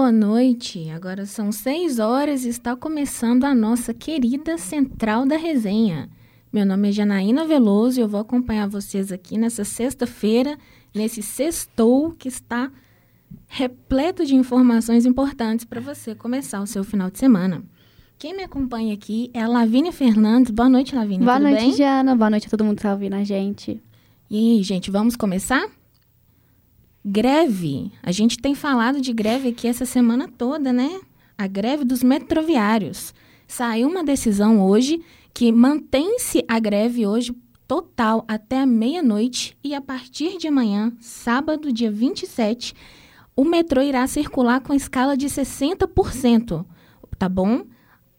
boa noite. Agora são seis horas e está começando a nossa querida Central da Resenha. Meu nome é Janaína Veloso e eu vou acompanhar vocês aqui nessa sexta-feira, nesse sextou que está repleto de informações importantes para você começar o seu final de semana. Quem me acompanha aqui é a Lavínia Fernandes. Boa noite, Lavínia. Boa Tudo noite, bem? Jana. Boa noite a todo mundo que está ouvindo a gente. E aí, gente, vamos começar? Greve. A gente tem falado de greve aqui essa semana toda, né? A greve dos metroviários. Saiu uma decisão hoje que mantém-se a greve hoje total até a meia-noite e a partir de amanhã, sábado, dia 27, o metrô irá circular com escala de 60%, tá bom?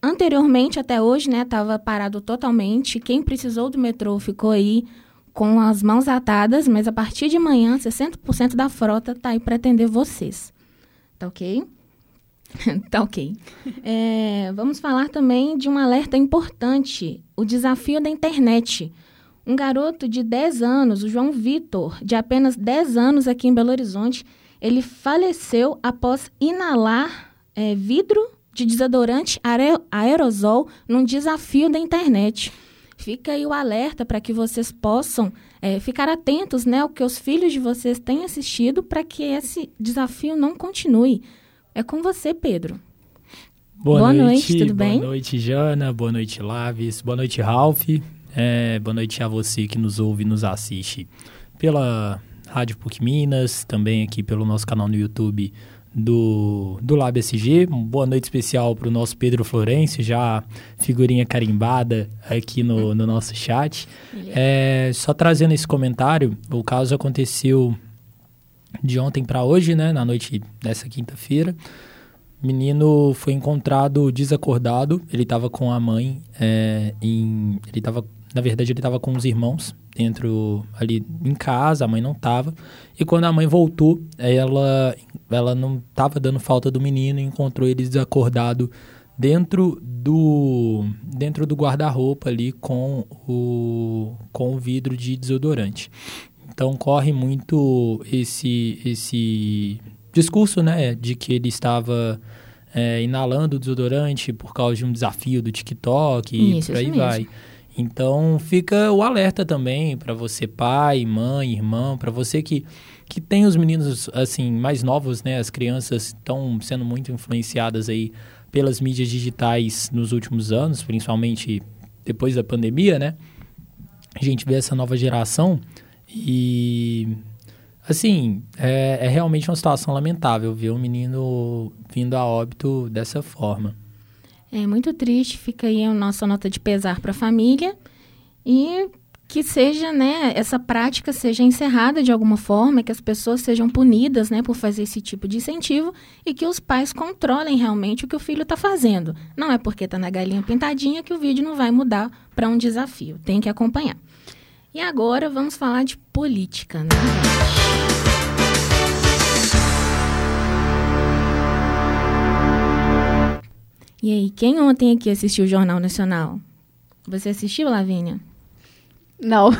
Anteriormente, até hoje, né, estava parado totalmente. Quem precisou do metrô ficou aí com as mãos atadas, mas a partir de amanhã, 60% da frota está aí para atender vocês. Tá ok? tá ok. É, vamos falar também de um alerta importante: o desafio da internet. Um garoto de 10 anos, o João Vitor, de apenas 10 anos aqui em Belo Horizonte, ele faleceu após inalar é, vidro de desodorante aerosol num desafio da internet. Fica aí o alerta para que vocês possam é, ficar atentos né, ao que os filhos de vocês têm assistido para que esse desafio não continue. É com você, Pedro. Boa, boa noite, noite, tudo boa bem? Boa noite, Jana. Boa noite, Laves. Boa noite, Ralph. É, boa noite a você que nos ouve e nos assiste pela Rádio PUC Minas, também aqui pelo nosso canal no YouTube do, do Lab SG. Boa noite especial para o nosso Pedro Florencio, já figurinha carimbada aqui no, no nosso chat. É, só trazendo esse comentário, o caso aconteceu de ontem para hoje, né, na noite dessa quinta-feira. O menino foi encontrado desacordado, ele estava com a mãe, é, em, ele estava, na verdade, ele estava com os irmãos dentro ali em casa, a mãe não estava. E quando a mãe voltou, ela ela não estava dando falta do menino e encontrou ele desacordado dentro do dentro do guarda-roupa ali com o com o vidro de desodorante. Então corre muito esse esse discurso, né, de que ele estava é, inalando o desodorante por causa de um desafio do TikTok e Isso, por aí vai. mesmo. Então fica o alerta também para você pai, mãe, irmão, para você que que tem os meninos assim mais novos, né? As crianças estão sendo muito influenciadas aí pelas mídias digitais nos últimos anos, principalmente depois da pandemia, né? A gente vê essa nova geração e assim é, é realmente uma situação lamentável ver um menino vindo a óbito dessa forma. É muito triste, fica aí a nossa nota de pesar para a família e que seja, né, essa prática seja encerrada de alguma forma, que as pessoas sejam punidas, né, por fazer esse tipo de incentivo e que os pais controlem realmente o que o filho está fazendo. Não é porque está na galinha pintadinha que o vídeo não vai mudar para um desafio. Tem que acompanhar. E agora vamos falar de política, né, gente? E aí, quem ontem aqui assistiu o Jornal Nacional? Você assistiu, Lavínia? Não.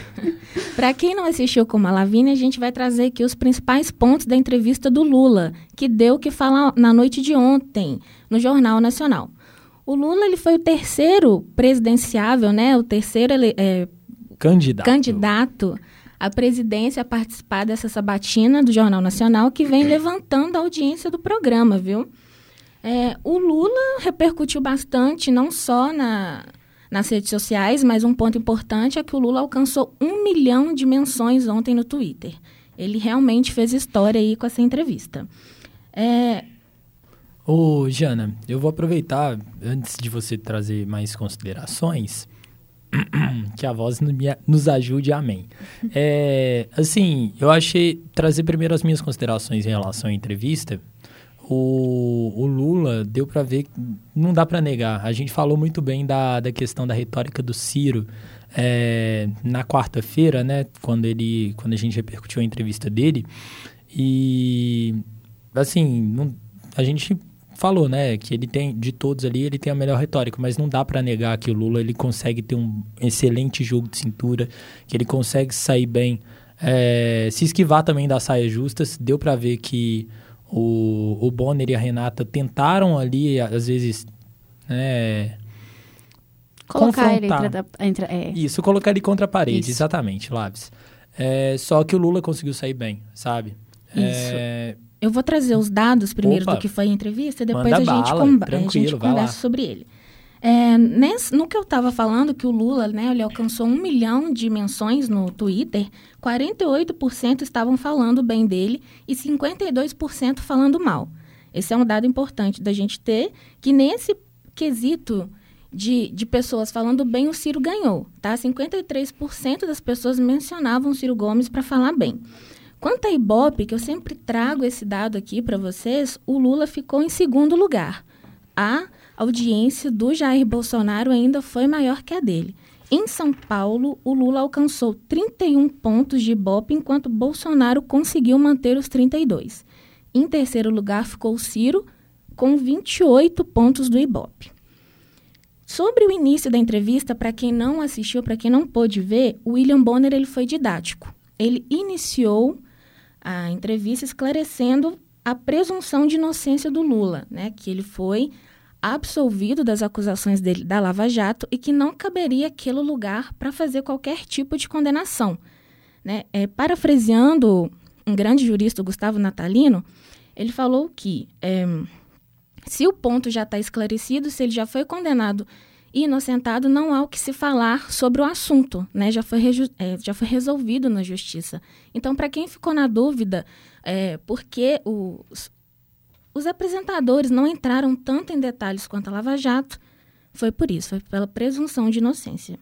Para quem não assistiu como a Lavínia, a gente vai trazer aqui os principais pontos da entrevista do Lula, que deu o que falar na noite de ontem, no Jornal Nacional. O Lula ele foi o terceiro presidenciável, né? O terceiro ele, é, Candidato. candidato à presidência a participar dessa sabatina do Jornal Nacional, que vem levantando a audiência do programa, viu? É, o Lula repercutiu bastante, não só na, nas redes sociais, mas um ponto importante é que o Lula alcançou um milhão de menções ontem no Twitter. Ele realmente fez história aí com essa entrevista. É, Ô, Jana, eu vou aproveitar, antes de você trazer mais considerações, que a voz nos ajude, amém. É, assim, eu achei, trazer primeiro as minhas considerações em relação à entrevista, o, o Lula deu para ver, não dá para negar, a gente falou muito bem da, da questão da retórica do Ciro é, na quarta-feira, né, quando, ele, quando a gente repercutiu a entrevista dele, e assim, não- a gente falou, né, que ele tem de todos ali, ele tem a melhor retórica, mas não dá para negar que o Lula ele consegue ter um excelente jogo de cintura, que ele consegue sair bem, é, se esquivar também das saias justas. Deu para ver que o, o Bonner e a Renata tentaram ali, às vezes, né, Colocar ele confrontar. entre, entre é. Isso, colocar ele contra a parede, Isso. exatamente, Labs. É, só que o Lula conseguiu sair bem, sabe? É, Eu vou trazer os dados primeiro Opa. do que foi a entrevista, depois a gente, bala, a gente conversa sobre ele. É, nesse- no que eu estava falando, que o Lula, né, ele alcançou um milhão de menções no Twitter, 48% estavam falando bem dele e 52% falando mal. Esse é um dado importante da gente ter, que nesse quesito de, de pessoas falando bem, o Ciro ganhou, tá? 53% das pessoas mencionavam o Ciro Gomes para falar bem. Quanto a Ibope, que eu sempre trago esse dado aqui para vocês, o Lula ficou em segundo lugar. A audiência do Jair Bolsonaro ainda foi maior que a dele. Em São Paulo, o Lula alcançou 31 pontos de Ibope, enquanto Bolsonaro conseguiu manter os 32. Em terceiro lugar ficou o Ciro, com 28 pontos do Ibope. Sobre o início da entrevista, para quem não assistiu, para quem não pôde ver, o William Bonner ele foi didático. Ele iniciou a entrevista esclarecendo a presunção de inocência do Lula, né, que ele foi absolvido das acusações dele da Lava Jato e que não caberia aquele lugar para fazer qualquer tipo de condenação. Né? É, parafraseando um grande jurista, Gustavo Natalino, ele falou que é, se o ponto já está esclarecido, se ele já foi condenado e inocentado, não há o que se falar sobre o assunto, né? Já foi, é, já foi resolvido na justiça. Então, para quem ficou na dúvida, é, por que os, os apresentadores não entraram tanto em detalhes quanto a Lava Jato, foi por isso, foi pela presunção de inocência.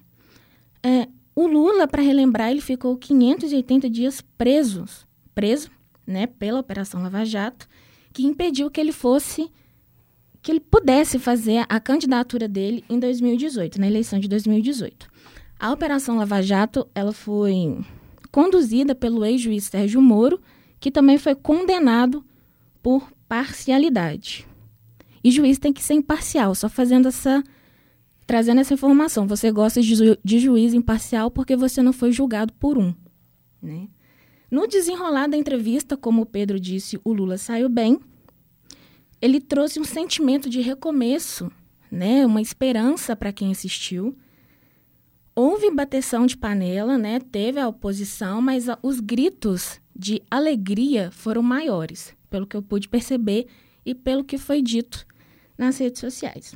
É, o Lula, para relembrar, ele ficou 580 dias presos, preso, né, pela Operação Lava Jato, que impediu que ele fosse que ele pudesse fazer a candidatura dele em 2018, na eleição de 2018. A Operação Lava Jato, ela foi conduzida pelo ex-juiz Sérgio Moro, que também foi condenado por parcialidade. E juiz tem que ser imparcial, só fazendo essa trazendo essa informação. Você gosta de, ju- de juiz imparcial porque você não foi julgado por um, né? No desenrolar da entrevista, como o Pedro disse, o Lula saiu bem, ele trouxe um sentimento de recomeço, né? Uma esperança para quem assistiu. Houve bateção de panela, né? Teve a oposição, mas os gritos de alegria foram maiores, pelo que eu pude perceber e pelo que foi dito nas redes sociais.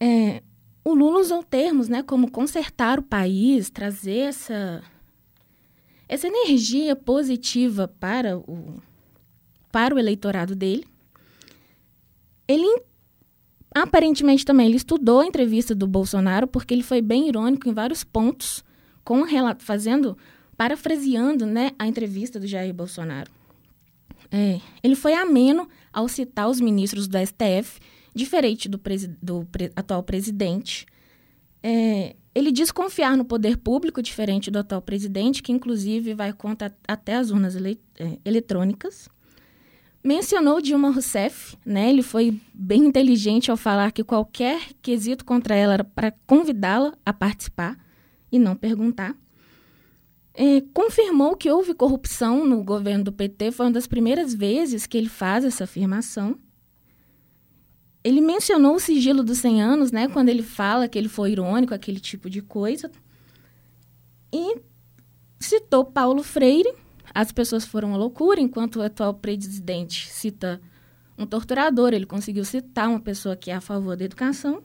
É, o Lula usou termos, né, como consertar o país, trazer essa essa energia positiva para o para o eleitorado dele. Ele aparentemente também ele estudou a entrevista do Bolsonaro porque ele foi bem irônico em vários pontos, com fazendo parafraseando, né, a entrevista do Jair Bolsonaro. É, ele foi ameno ao citar os ministros do STF, diferente do, presi- do pre- atual presidente. É, ele diz confiar no poder público, diferente do atual presidente, que inclusive vai contra até as urnas ele- é, eletrônicas. Mencionou Dilma Rousseff, né? Ele foi bem inteligente ao falar que qualquer quesito contra ela era para convidá-la a participar e não perguntar. É, confirmou que houve corrupção no governo do PT, foi uma das primeiras vezes que ele faz essa afirmação. Ele mencionou o sigilo dos 100 anos, né, quando ele fala que ele foi irônico, aquele tipo de coisa. E citou Paulo Freire. As pessoas foram à loucura, enquanto o atual presidente cita um torturador, ele conseguiu citar uma pessoa que é a favor da educação.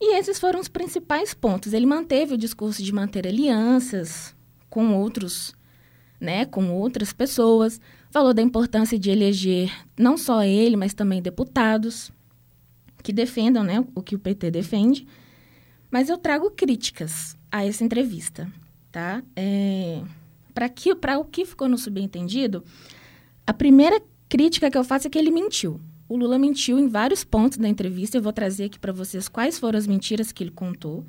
E esses foram os principais pontos. Ele manteve o discurso de manter alianças com outros, né, com outras pessoas. Falou da importância de eleger não só ele, mas também deputados que defendam, né, o que o PT defende. Mas eu trago críticas a essa entrevista, tá? É, para que, para o que ficou no subentendido, a primeira crítica que eu faço é que ele mentiu. O Lula mentiu em vários pontos da entrevista. Eu vou trazer aqui para vocês quais foram as mentiras que ele contou.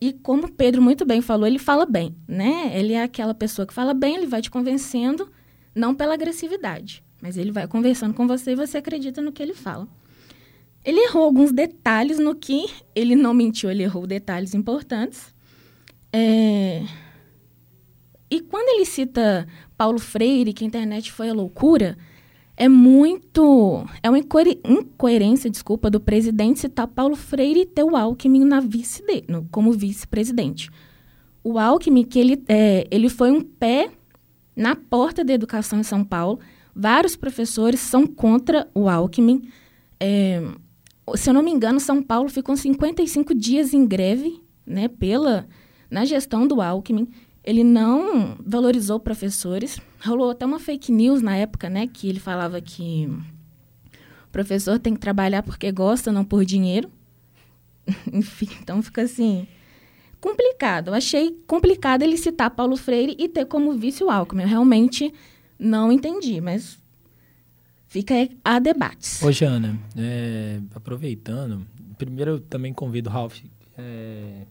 E como Pedro muito bem falou, ele fala bem, né? Ele é aquela pessoa que fala bem, ele vai te convencendo, não pela agressividade, mas ele vai conversando com você e você acredita no que ele fala. Ele errou alguns detalhes no que ele não mentiu, ele errou detalhes importantes. É... E quando ele cita Paulo Freire, que a internet foi a loucura, é muito. É uma incoerência, desculpa, do presidente citar Paulo Freire e ter o Alckmin na vice de, no, como vice-presidente. O Alckmin, que ele, é, ele foi um pé na porta da educação em São Paulo. Vários professores são contra o Alckmin. É, se eu não me engano, São Paulo ficou 55 dias em greve né, pela, na gestão do Alckmin. Ele não valorizou professores. Rolou até uma fake news na época, né? Que ele falava que o professor tem que trabalhar porque gosta, não por dinheiro. Enfim, então fica assim complicado. Eu achei complicado ele citar Paulo Freire e ter como vice o Alckmin. Eu realmente não entendi, mas fica a debates. Ô, Jana, é, aproveitando, primeiro eu também convido o Ralph é,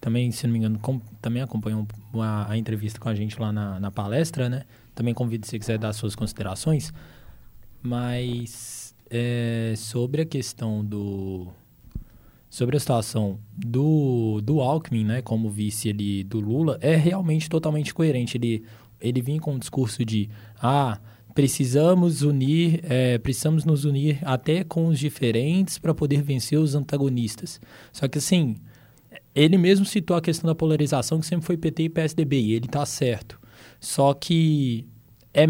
também, se não me engano, com, também acompanhou a, a, entrevista com a gente lá na, na, palestra, né? Também convido se quiser dar suas considerações. Mas é, sobre a questão do... Sobre a situação do, do Alckmin, né? Como vice ali do Lula, é realmente totalmente coerente. Ele, ele vinha com um discurso de... Ah, precisamos unir, é, precisamos nos unir até com os diferentes para poder vencer os antagonistas. Só que assim, ele mesmo citou a questão da polarização, que sempre foi PT e PSDB, e ele está certo. Só que é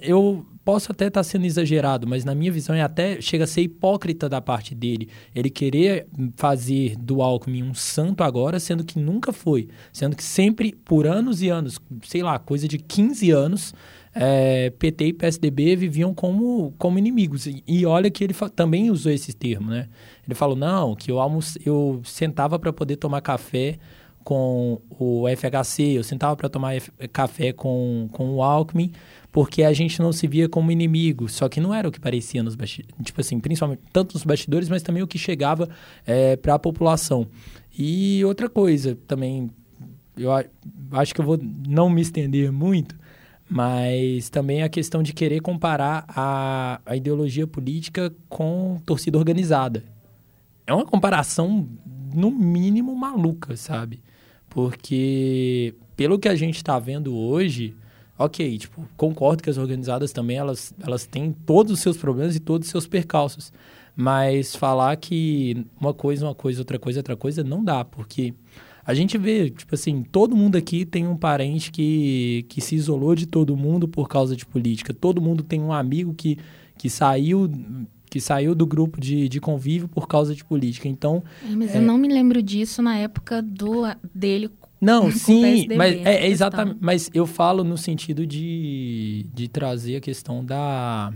eu posso até estar tá sendo exagerado, mas na minha visão é até chega a ser hipócrita da parte dele. Ele querer fazer do Alckmin um santo agora, sendo que nunca foi, sendo que sempre por anos e anos, sei lá, coisa de 15 anos, é, PT e PSDB viviam como, como inimigos. E, olha que ele também usou esse termo, né? Ele falou, não, que eu, eu sentava para poder tomar café com o FHC, eu sentava para tomar café com, com o Alckmin, porque a gente não se via como inimigo, só que não era o que parecia nos bastidores, tipo assim, principalmente tanto nos bastidores, mas também o que chegava é, para a população. E outra coisa também, eu acho que eu vou não me estender muito, mas também a questão de querer comparar a, a ideologia política com torcida organizada. É uma comparação, no mínimo, maluca, sabe? Porque, pelo que a gente está vendo hoje, ok, tipo, concordo que as organizadas também, elas, elas têm todos os seus problemas e todos os seus percalços. Mas falar que uma coisa, uma coisa, outra coisa, outra coisa, não dá, porque a gente vê, tipo assim, todo mundo aqui tem um parente que, que se isolou de todo mundo por causa de política. Todo mundo tem um amigo que, que saiu que saiu do grupo de, de convívio por causa de política. Então, é, mas é... eu não me lembro disso na época do dele. Não, sim, PSDB, mas é, é exatamente. Mas eu falo no sentido de, de trazer a questão da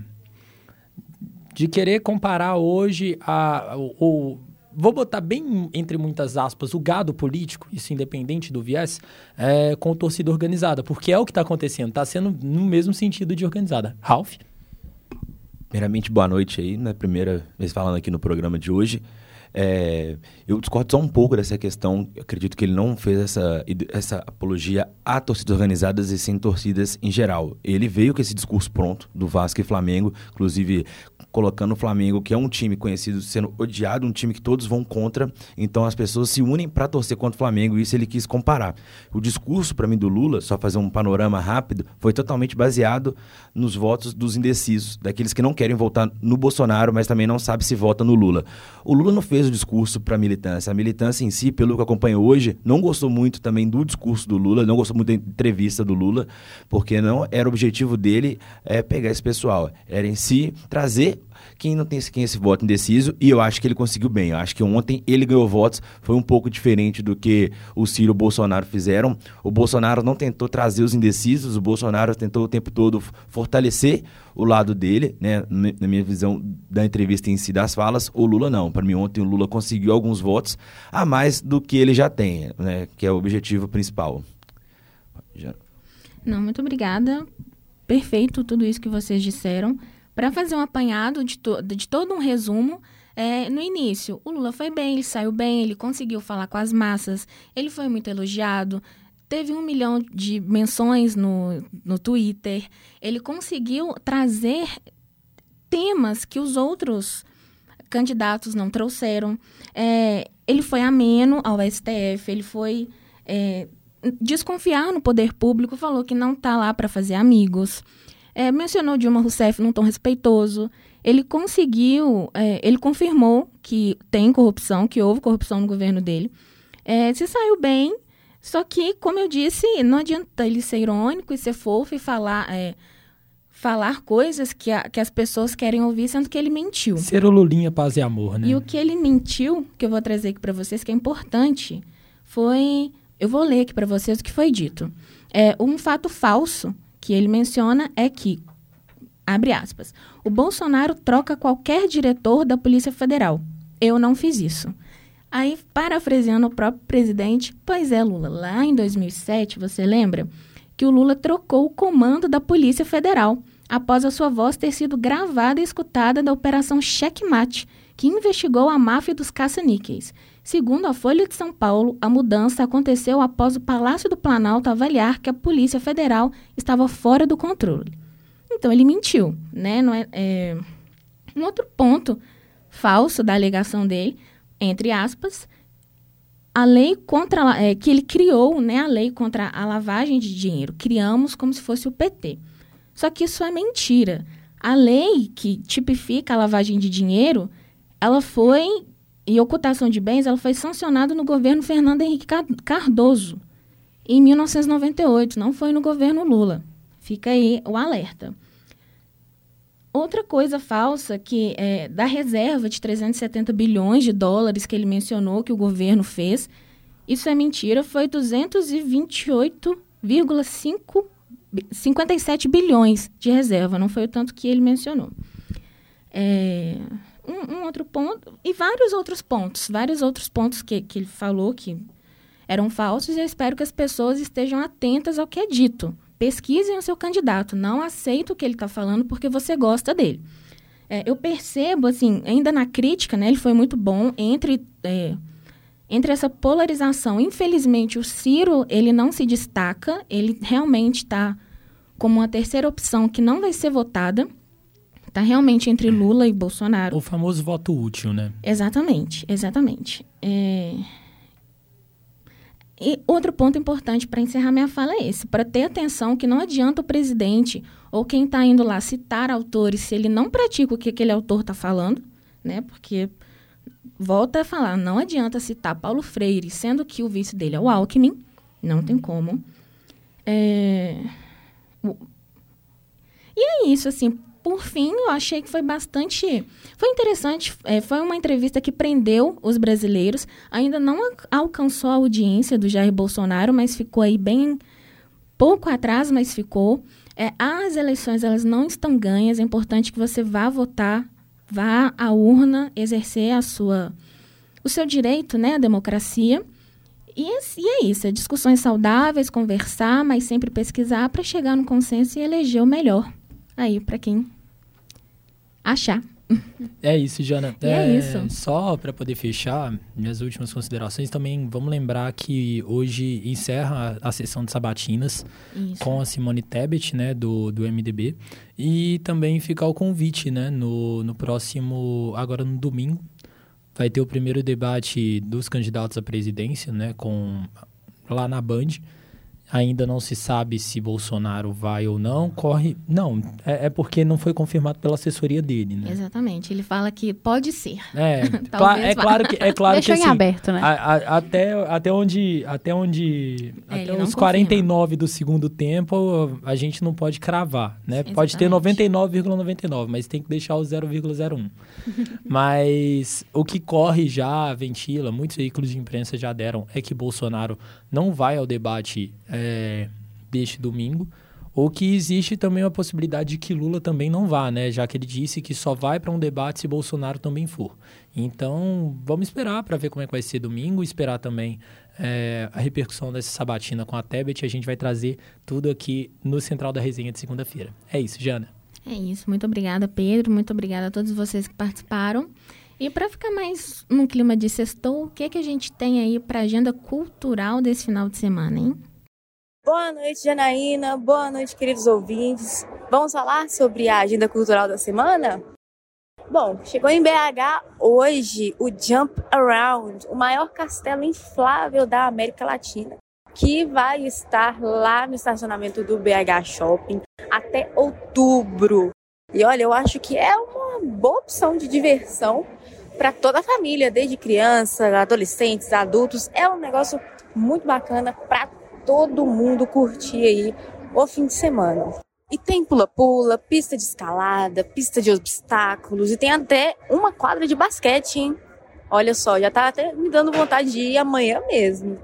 de querer comparar hoje a, o, vou botar bem entre muitas aspas, o gado político, isso independente do viés, é, com torcida organizada, porque é o que está acontecendo, está sendo no mesmo sentido de organizada. Ralph? Primeiramente, boa noite aí, né? Primeira vez falando aqui no programa de hoje. É, eu discordo só um pouco dessa questão. Eu acredito que ele não fez essa, essa apologia a torcidas organizadas e sem torcidas em geral. Ele veio com esse discurso pronto do Vasco e Flamengo, inclusive colocando o Flamengo, que é um time conhecido sendo odiado, um time que todos vão contra. Então as pessoas se unem para torcer contra o Flamengo. E isso ele quis comparar. O discurso para mim do Lula, só fazer um panorama rápido, foi totalmente baseado nos votos dos indecisos, daqueles que não querem votar no Bolsonaro, mas também não sabe se vota no Lula. O Lula não fez o discurso para a militância. A militância em si, pelo que acompanho hoje, não gostou muito também do discurso do Lula, não gostou muito da entrevista do Lula, porque não era o objetivo dele é, pegar esse pessoal. Era em si trazer quem não tem quem esse voto indeciso, e eu acho que ele conseguiu bem. Eu acho que ontem ele ganhou votos, foi um pouco diferente do que o Ciro e o Bolsonaro fizeram. O Bolsonaro não tentou trazer os indecisos, o Bolsonaro tentou o tempo todo fortalecer o lado dele, né, na minha visão da entrevista em si das falas, o Lula não. Para mim ontem o Lula conseguiu alguns votos a mais do que ele já tem, né, que é o objetivo principal. Já. Não, muito obrigada. Perfeito tudo isso que vocês disseram. Para fazer um apanhado de, to de todo um resumo, é, no início, o Lula foi bem, ele saiu bem, ele conseguiu falar com as massas, ele foi muito elogiado, teve um milhão de menções no, no Twitter, ele conseguiu trazer temas que os outros candidatos não trouxeram. É, ele foi ameno ao STF, ele foi é, desconfiar no poder público, falou que não está lá para fazer amigos. É, mencionou Dilma Rousseff num tom respeitoso. Ele conseguiu, é, ele confirmou que tem corrupção, que houve corrupção no governo dele. É, se saiu bem, só que, como eu disse, não adianta ele ser irônico e ser fofo e falar, é, falar coisas que, a, que as pessoas querem ouvir, sendo que ele mentiu. Ser o Lulinha paz e amor, né? E o que ele mentiu, que eu vou trazer aqui para vocês, que é importante, foi. Eu vou ler aqui para vocês o que foi dito. É, um fato falso que ele menciona é que, abre aspas, o Bolsonaro troca qualquer diretor da Polícia Federal. Eu não fiz isso. Aí, parafraseando o próprio presidente, pois é, Lula, lá em 2007, você lembra que o Lula trocou o comando da Polícia Federal após a sua voz ter sido gravada e escutada da Operação Checkmate, que investigou a máfia dos caça-níqueis. Segundo a Folha de São Paulo, a mudança aconteceu após o Palácio do Planalto avaliar que a Polícia Federal estava fora do controle. Então ele mentiu, né? Não é, é... Um outro ponto falso da alegação dele, entre aspas, a lei contra é, que ele criou, né? A lei contra a lavagem de dinheiro. Criamos como se fosse o PT. Só que isso é mentira. A lei que tipifica a lavagem de dinheiro, ela foi e ocultação de bens, ela foi sancionada no governo Fernando Henrique Cardoso, em 1998, não foi no governo Lula. Fica aí o alerta. Outra coisa falsa que é da reserva de 370 bilhões de dólares que ele mencionou que o governo fez, isso é mentira, foi 228,57 bilhões de reserva, não foi o tanto que ele mencionou. É, um, um, outro ponto, e vários outros pontos, vários outros pontos que, que ele falou que eram falsos, e eu espero que as pessoas estejam atentas ao que é dito. Pesquisem o seu candidato, não aceita o que ele está falando porque você gosta dele. É, eu percebo, assim, ainda na crítica, né, ele foi muito bom entre, é, entre essa polarização. Infelizmente, o Ciro, ele não se destaca, ele realmente está como uma terceira opção que não vai ser votada. Está realmente entre Lula e Bolsonaro. O famoso voto útil, né? Exatamente, exatamente. É... E outro ponto importante para encerrar minha fala é esse: para ter atenção que não adianta o presidente ou quem está indo lá citar autores se ele não pratica o que aquele autor está falando, né? Porque volta a falar, não adianta citar Paulo Freire, sendo que o vice dele é o Alckmin, não tem como. É... E é isso, assim, por fim, eu achei que foi bastante. Foi interessante. É, foi uma entrevista que prendeu os brasileiros. Ainda não alcançou a audiência do Jair Bolsonaro, mas ficou aí bem pouco atrás, mas ficou. É, as eleições elas não estão ganhas. É importante que você vá votar, vá à urna, exercer a sua, o seu direito, né, a democracia. E, e é isso, é discussões saudáveis, conversar, mas sempre pesquisar para chegar no consenso e eleger o melhor aí para quem achar. É isso, Jana. É, é, isso. Só para poder fechar minhas últimas considerações, também vamos lembrar que hoje encerra a, a sessão de sabatinas isso. com a Simone Tebet, né, do, do MDB. E também ficar o convite, né, no, no próximo, agora no domingo, vai ter o primeiro debate dos candidatos à presidência, né, com lá na Band. Ainda não se sabe se Bolsonaro vai ou não. Corre. Não, é, é porque não foi confirmado pela assessoria dele, né? Exatamente. Ele fala que pode ser. É, é claro que. É claro Deixa que, em assim, aberto, né? A, a, até, até onde. Até onde. É, até os 49 do segundo tempo, a gente não pode cravar, né? Exatamente. Pode ter 99,99, ,99, mas tem que deixar o 0,01. mas o que corre já, ventila, muitos veículos de imprensa já deram, é que Bolsonaro não vai ao debate é, deste domingo, ou que existe também a possibilidade de que Lula também não vá, né? Já que ele disse que só vai para um debate se Bolsonaro também for. Então, vamos esperar para ver como é que vai ser domingo, esperar também é, a repercussão dessa sabatina com a Tebet. A gente vai trazer tudo aqui no Central da Resenha de segunda-feira. É isso, Jana. É isso. Muito obrigada, Pedro. Muito obrigada a todos vocês que participaram. E para ficar mais num clima de sextou, o que, que a gente tem aí para agenda cultural desse final de semana, hein? Boa noite, Janaína. Boa noite, queridos ouvintes. Vamos falar sobre a agenda cultural da semana? Bom, chegou em BH hoje o Jump Around, o maior castelo inflável da América Latina. que vai estar lá no estacionamento do BH Shopping até outubro. E olha, eu acho que é uma boa opção de diversão para toda a família, desde criança, adolescentes, adultos. É um negócio muito bacana para todo mundo curtir aí o fim de semana. E tem pula-pula, pista de escalada, pista de obstáculos e tem até uma quadra de basquete, hein? Olha só, já tá até me dando vontade de ir amanhã mesmo.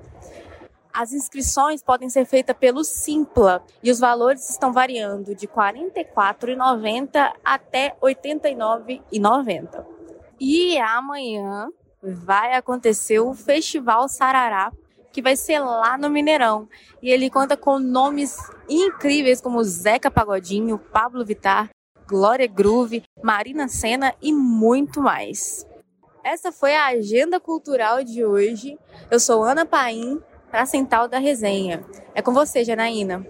As inscrições podem ser feitas pelo Simpla e os valores estão variando de R$ 44,90 até R$ 89,90. E amanhã vai acontecer o Festival Sarará, que vai ser lá no Mineirão. E ele conta com nomes incríveis como Zeca Pagodinho, Pablo Vitar, Glória Groove, Marina Senna e muito mais. Essa foi a agenda cultural de hoje. Eu sou Ana Paim, para Central da Resenha. É com você, Janaína.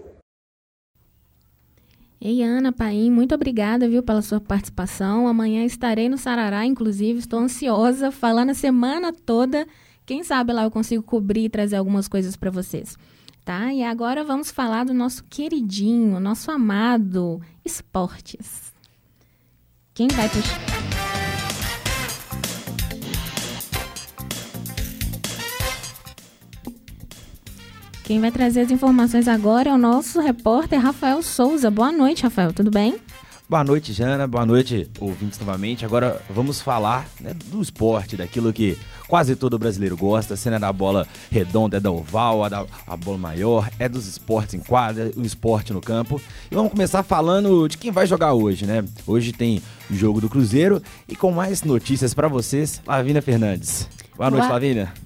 Ei, Ana Paim, muito obrigada, viu, pela sua participação. Amanhã estarei no Sarará, inclusive, estou ansiosa, falando a semana toda. Quem sabe lá eu consigo cobrir e trazer algumas coisas para vocês. Tá? E agora vamos falar do nosso queridinho, nosso amado esportes. Quem vai puxar? Quem vai trazer as informações agora é o nosso repórter Rafael Souza. Boa noite, Rafael, tudo bem? Boa noite, Jana. Boa noite, ouvintes novamente. Agora vamos falar né, do esporte, daquilo que quase todo brasileiro gosta, sendo da bola redonda, é da oval, a, da, a bola maior, é dos esportes em quadra, o esporte no campo. E vamos começar falando de quem vai jogar hoje, né? Hoje tem jogo do Cruzeiro e com mais notícias para vocês, Lavínia Fernandes. Boa noite, Boa... Lavínia.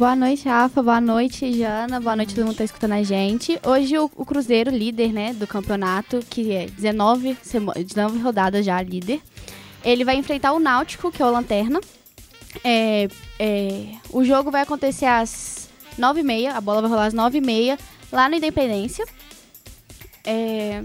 Boa noite, Rafa. Boa noite, Jana. Boa noite, todo mundo que tá escutando a gente. Hoje o, o Cruzeiro, líder né, do campeonato, que é 19, 19 rodadas já líder, ele vai enfrentar o Náutico, que é o Lanterna. É, é, o jogo vai acontecer às 9h30, a bola vai rolar às 9h30, lá no Independência. É,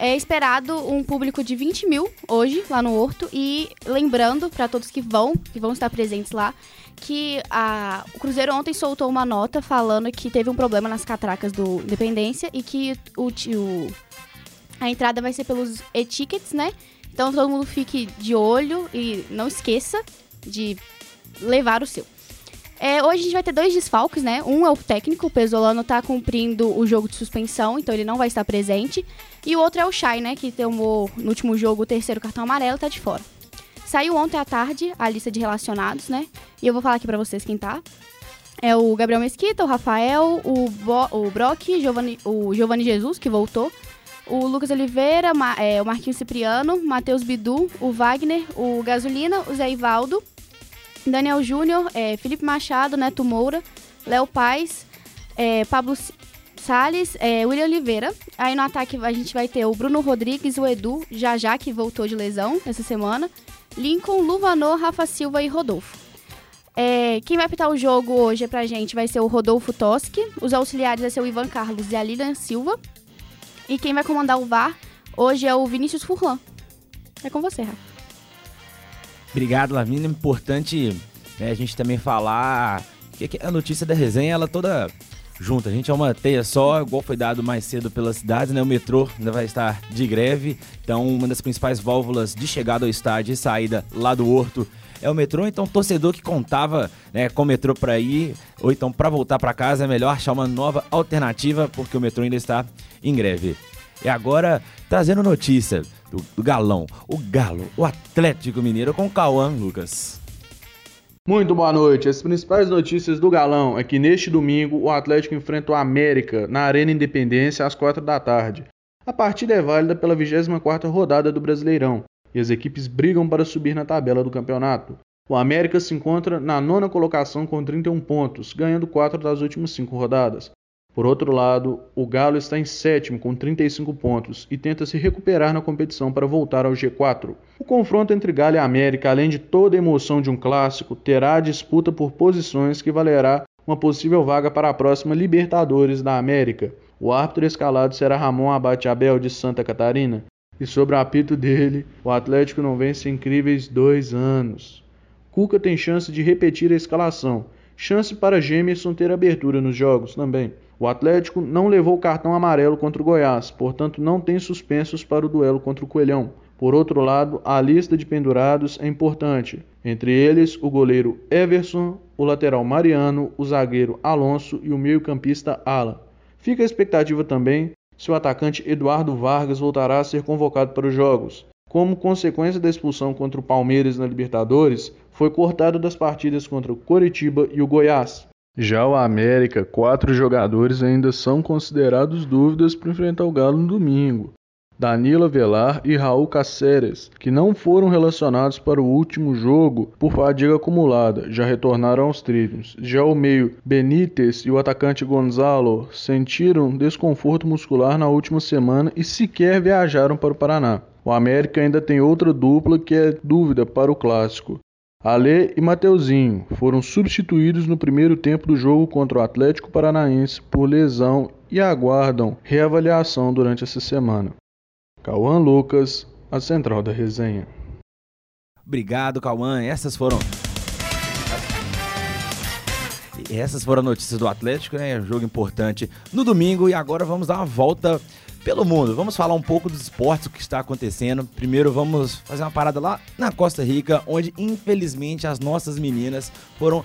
é esperado um público de 20 mil hoje, lá no Horto. E lembrando para todos que vão, que vão estar presentes lá, que a, o Cruzeiro ontem soltou uma nota falando que teve um problema nas catracas do Independência e que o, o a entrada vai ser pelos e-tickets, né? Então todo mundo fique de olho e não esqueça de levar o seu. É, hoje a gente vai ter dois desfalques, né? Um é o técnico, o Pesolano tá cumprindo o jogo de suspensão, então ele não vai estar presente. E o outro é o Chay, né? Que tomou no último jogo o terceiro cartão amarelo, tá de fora. Saiu ontem à tarde a lista de relacionados, né? E eu vou falar aqui para vocês quem tá. É o Gabriel Mesquita, o Rafael, o, Bo, o Brock, Giovani, o Giovanni Jesus, que voltou, o Lucas Oliveira, Ma, é, o Marquinhos Cipriano, Matheus Bidu, o Wagner, o Gasolina, o Zé Ivaldo, Daniel Júnior, é, Felipe Machado, Neto Moura, Léo Paz, é, Pablo Salles, é, William Oliveira. Aí no ataque a gente vai ter o Bruno Rodrigues, o Edu, já já que voltou de lesão essa semana. Lincoln, Luvanor, Rafa Silva e Rodolfo. É, quem vai pitar o jogo hoje pra gente vai ser o Rodolfo Toski. Os auxiliares vai ser o Ivan Carlos e a Lilian Silva. E quem vai comandar o VAR hoje é o Vinícius Furlan. É com você, Rafa. Obrigado, Lavínia. Importante né, a gente também falar que a notícia da resenha, ela toda junto. A gente é uma teia só, igual foi dado mais cedo pela cidade, né? O metrô ainda vai estar de greve. Então, uma das principais válvulas de chegada ao estádio e saída lá do Horto é o metrô. Então, torcedor que contava né, com o metrô para ir ou então para voltar para casa, é melhor achar uma nova alternativa, porque o metrô ainda está em greve. E agora, trazendo notícia do Galão, o Galo, o Atlético Mineiro com o Cauã Lucas. Muito boa noite. As principais notícias do Galão é que neste domingo o Atlético enfrenta o América na Arena Independência às 4 da tarde. A partida é válida pela 24ª rodada do Brasileirão e as equipes brigam para subir na tabela do campeonato. O América se encontra na nona colocação com 31 pontos, ganhando 4 das últimas 5 rodadas. Por outro lado, o Galo está em sétimo com 35 pontos e tenta se recuperar na competição para voltar ao G4. O confronto entre Galo e América, além de toda a emoção de um clássico, terá a disputa por posições que valerá uma possível vaga para a próxima Libertadores da América. O árbitro escalado será Ramon Abate Abel de Santa Catarina, e sobre o apito dele, o Atlético não vence incríveis dois anos. Cuca tem chance de repetir a escalação chance para Gemerson ter abertura nos jogos também. O Atlético não levou cartão amarelo contra o Goiás, portanto não tem suspensos para o duelo contra o Coelhão. Por outro lado, a lista de pendurados é importante, entre eles o goleiro Everson, o lateral Mariano, o zagueiro Alonso e o meio-campista Alan. Fica a expectativa também se o atacante Eduardo Vargas voltará a ser convocado para os jogos. Como consequência da expulsão contra o Palmeiras na Libertadores, foi cortado das partidas contra o Coritiba e o Goiás. Já o América, quatro jogadores ainda são considerados dúvidas para enfrentar o Galo no domingo. Danilo Velar e Raul Caceres, que não foram relacionados para o último jogo por fadiga acumulada, já retornaram aos trilhos. Já o meio Benítez e o atacante Gonzalo sentiram desconforto muscular na última semana e sequer viajaram para o Paraná. O América ainda tem outra dupla que é dúvida para o clássico. Alê e Mateuzinho foram substituídos no primeiro tempo do jogo contra o Atlético Paranaense por lesão e aguardam reavaliação durante essa semana. Cauã Lucas, a central da resenha. Obrigado, Cauã. Essas foram. Essas foram notícias do Atlético, né? Jogo importante no domingo. E agora vamos dar uma volta pelo mundo. Vamos falar um pouco dos esportes, o que está acontecendo. Primeiro vamos fazer uma parada lá na Costa Rica, onde infelizmente as nossas meninas foram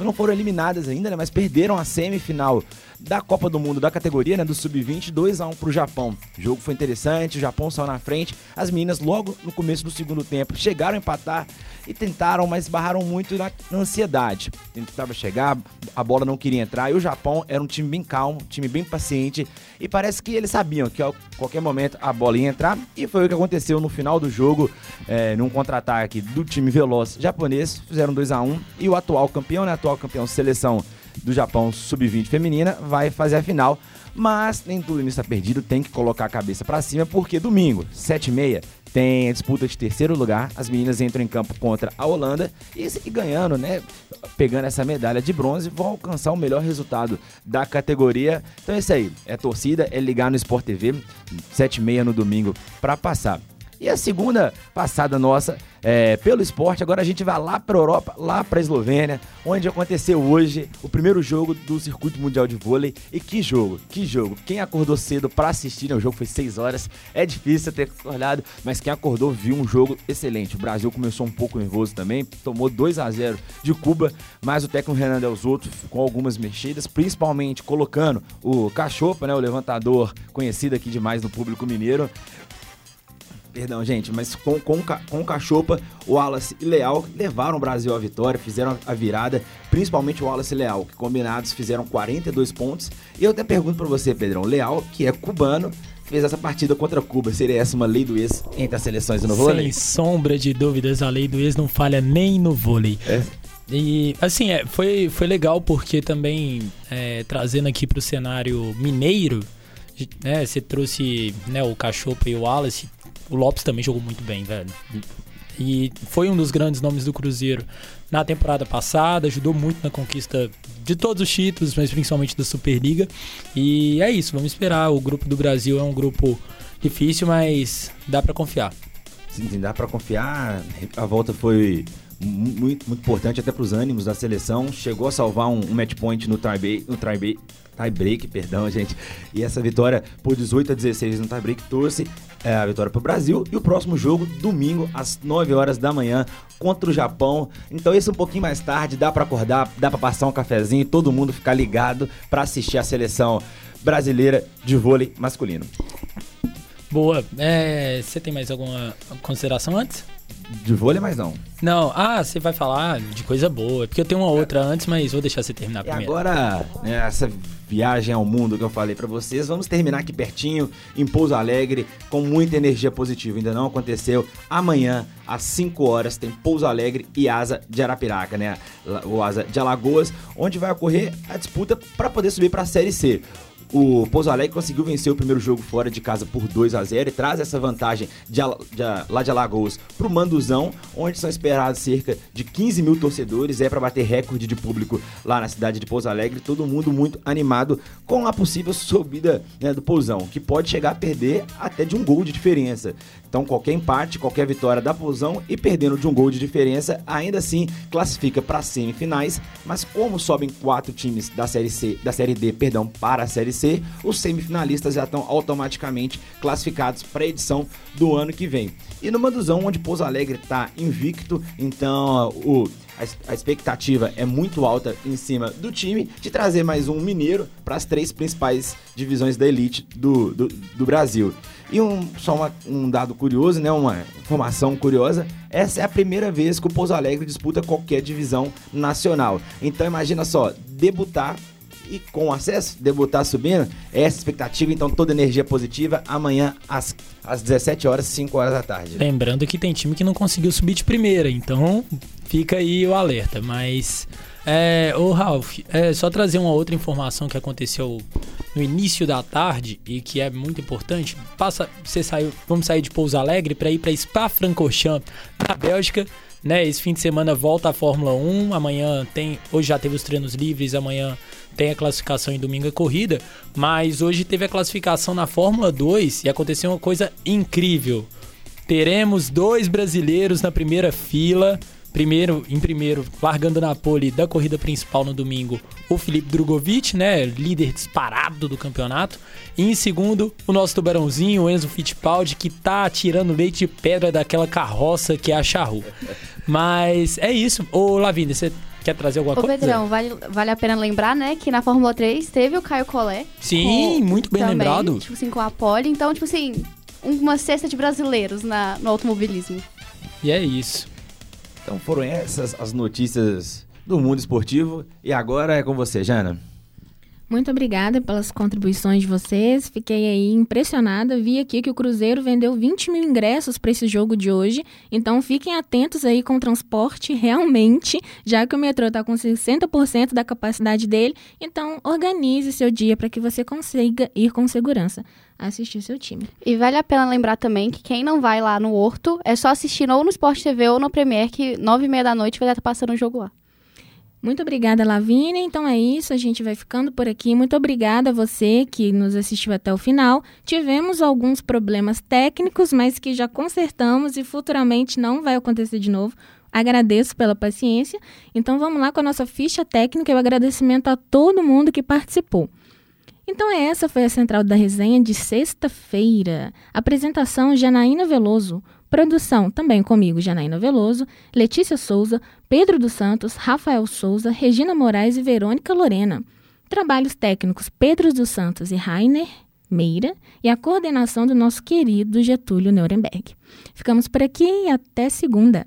não foram eliminadas ainda, né, mas perderam a semifinal da Copa do Mundo da categoria, né, do sub-20, 2 a 1 pro Japão. O jogo foi interessante, o Japão saiu na frente. As meninas logo no começo do segundo tempo chegaram a empatar e tentaram, mas barraram muito na, na ansiedade. Tentava chegar, a bola não queria entrar e o Japão era um time bem calmo, um time bem paciente e parece que eles sabiam que a qualquer momento a bola ia entrar e foi o que aconteceu no final do jogo, é, num contra-ataque do time veloz japonês, fizeram 2 a 1 e o atual campeão, né, atual campeão seleção do Japão sub-20 feminina vai fazer a final. Mas nem tudo está perdido, tem que colocar a cabeça para cima, porque domingo, 7h30, tem a disputa de terceiro lugar. As meninas entram em campo contra a Holanda e, e ganhando, né? Pegando essa medalha de bronze, vão alcançar o melhor resultado da categoria. Então é isso aí. É torcida, é ligar no Sport TV, 7h30 no domingo, para passar. E a segunda passada nossa é, pelo esporte, agora a gente vai lá para Europa, lá para Eslovênia, onde aconteceu hoje o primeiro jogo do Circuito Mundial de Vôlei. E que jogo, que jogo. Quem acordou cedo para assistir, né, o jogo foi 6 horas, é difícil ter acordado, mas quem acordou viu um jogo excelente. O Brasil começou um pouco nervoso também, tomou 2 a 0 de Cuba, mas o técnico Renan Del Zotto com algumas mexidas, principalmente colocando o Cachopa, né, o levantador conhecido aqui demais no público mineiro, Perdão, gente, mas com, com, com o Cachopa, o Wallace e Leal levaram o Brasil à vitória, fizeram a virada, principalmente o Wallace e Leal, que combinados fizeram 42 pontos. E eu até pergunto para você, Pedrão, Leal, que é cubano, fez essa partida contra Cuba. Seria essa uma lei do ex entre as seleções no vôlei? Sem sombra de dúvidas, a lei do ex não falha nem no vôlei. É. E assim, é, foi, foi legal porque também é, trazendo aqui para o cenário mineiro, né, você trouxe né, o Cachopa e o Wallace, o Lopes também jogou muito bem, velho. E foi um dos grandes nomes do Cruzeiro na temporada passada, ajudou muito na conquista de todos os títulos, mas principalmente da Superliga. E é isso, vamos esperar. O grupo do Brasil é um grupo difícil, mas dá para confiar. Sim, dá para confiar. A volta foi muito, muito importante até para os ânimos da seleção. Chegou a salvar um, um match point no tie-break, no tie tie break, perdão, gente. E essa vitória por 18 a 16 no tie-break trouxe é, a vitória para o Brasil. E o próximo jogo, domingo, às 9 horas da manhã, contra o Japão. Então, esse um pouquinho mais tarde, dá para acordar, dá para passar um cafezinho e todo mundo ficar ligado para assistir a seleção brasileira de vôlei masculino. Boa. É, você tem mais alguma consideração antes? De vôlei, mas não. Não, ah, você vai falar de coisa boa. Porque eu tenho uma outra antes, mas vou deixar você terminar e primeiro. agora, né, essa viagem ao mundo que eu falei para vocês, vamos terminar aqui pertinho, em Pouso Alegre, com muita energia positiva. Ainda não aconteceu. Amanhã, às 5 horas, tem Pouso Alegre e Asa de Arapiraca, né? O Asa de Alagoas, onde vai ocorrer a disputa para poder subir para a Série C. O Pouso Alegre conseguiu vencer o primeiro jogo fora de casa por 2 a 0 e traz essa vantagem de, de, lá de Alagoas para o Manduzão, onde são esperados cerca de 15 mil torcedores. É para bater recorde de público lá na cidade de Pouso Alegre. Todo mundo muito animado com a possível subida né, do Pousão, que pode chegar a perder até de um gol de diferença. Então, qualquer empate, qualquer vitória da Fusão e perdendo de um gol de diferença, ainda assim classifica para semifinais. Mas como sobem quatro times da série C, da série D, perdão, para a série C, os semifinalistas já estão automaticamente classificados para a edição do ano que vem. E no Manduzão, onde Pouso Alegre está invicto, então o a, expectativa é muito alta em cima do time de trazer mais um mineiro para as três principais divisões da elite do, do, do Brasil. E um, só uma, um dado curioso, né, uma informação curiosa, essa é a primeira vez que o Pouso Alegre disputa qualquer divisão nacional. Então imagina só, debutar e com acesso, debutar subindo, é essa expectativa, então toda energia positiva amanhã às, às 17 horas, 5 horas da tarde. Lembrando que tem time que não conseguiu subir de primeira, então fica aí o alerta, mas é, ô Ralph, é só trazer uma outra informação que aconteceu no início da tarde e que é muito importante. Passa, você saiu, vamos sair de Pouso Alegre para ir para Spa-Francorchamps, na Bélgica né? Esse fim de semana volta a Fórmula 1, amanhã tem, hoje já teve os treinos livres, amanhã tem a classificação e domingo a corrida, mas hoje teve a classificação na Fórmula 2 e aconteceu uma coisa incrível. Teremos dois brasileiros na primeira fila. Primeiro, em primeiro, largando na pole da corrida principal no domingo, o Felipe Drogovic, né, líder disparado do campeonato. E em segundo, o nosso tubarãozinho, o Enzo Fittipaldi, que tá tirando leite de pedra daquela carroça que é a Charru. Mas é isso. Ô, Lavínia, você quer trazer alguma Ô, coisa? Ô, Pedrão, vale, vale a pena lembrar, né, que na Fórmula 3 teve o Caio Collet. Sim, com, muito bem também, lembrado. Tipo assim, com a pole. Então, tipo assim, uma cesta de brasileiros na, no automobilismo. E é isso. Então foram essas as notícias do mundo esportivo. E agora é com você, Jana. Muito obrigada pelas contribuições de vocês. Fiquei aí impressionada. Vi aqui que o Cruzeiro vendeu 20 mil ingressos para esse jogo de hoje. Então fiquem atentos aí com o transporte realmente, já que o metrô está com 60% da capacidade dele. Então organize seu dia para que você consiga ir com segurança assistir seu time. E vale a pena lembrar também que quem não vai lá no Horto é só assistir ou no Sport TV ou no Premier, que nove e meia da noite vai estar passando o jogo lá. Muito obrigada, Lavínia. Então é isso, a gente vai ficando por aqui. Muito obrigada a você que nos assistiu até o final. Tivemos alguns problemas técnicos, mas que já consertamos e futuramente não vai acontecer de novo. Agradeço pela paciência. Então vamos lá com a nossa ficha técnica e o agradecimento a todo mundo que participou. Então essa foi a central da resenha de sexta-feira. Apresentação Janaína Veloso. Produção também comigo, Janaína Veloso, Letícia Souza, Pedro dos Santos, Rafael Souza, Regina Moraes e Verônica Lorena. Trabalhos técnicos Pedro dos Santos e Rainer Meira e a coordenação do nosso querido Getúlio Nuremberg. Ficamos por aqui e até segunda.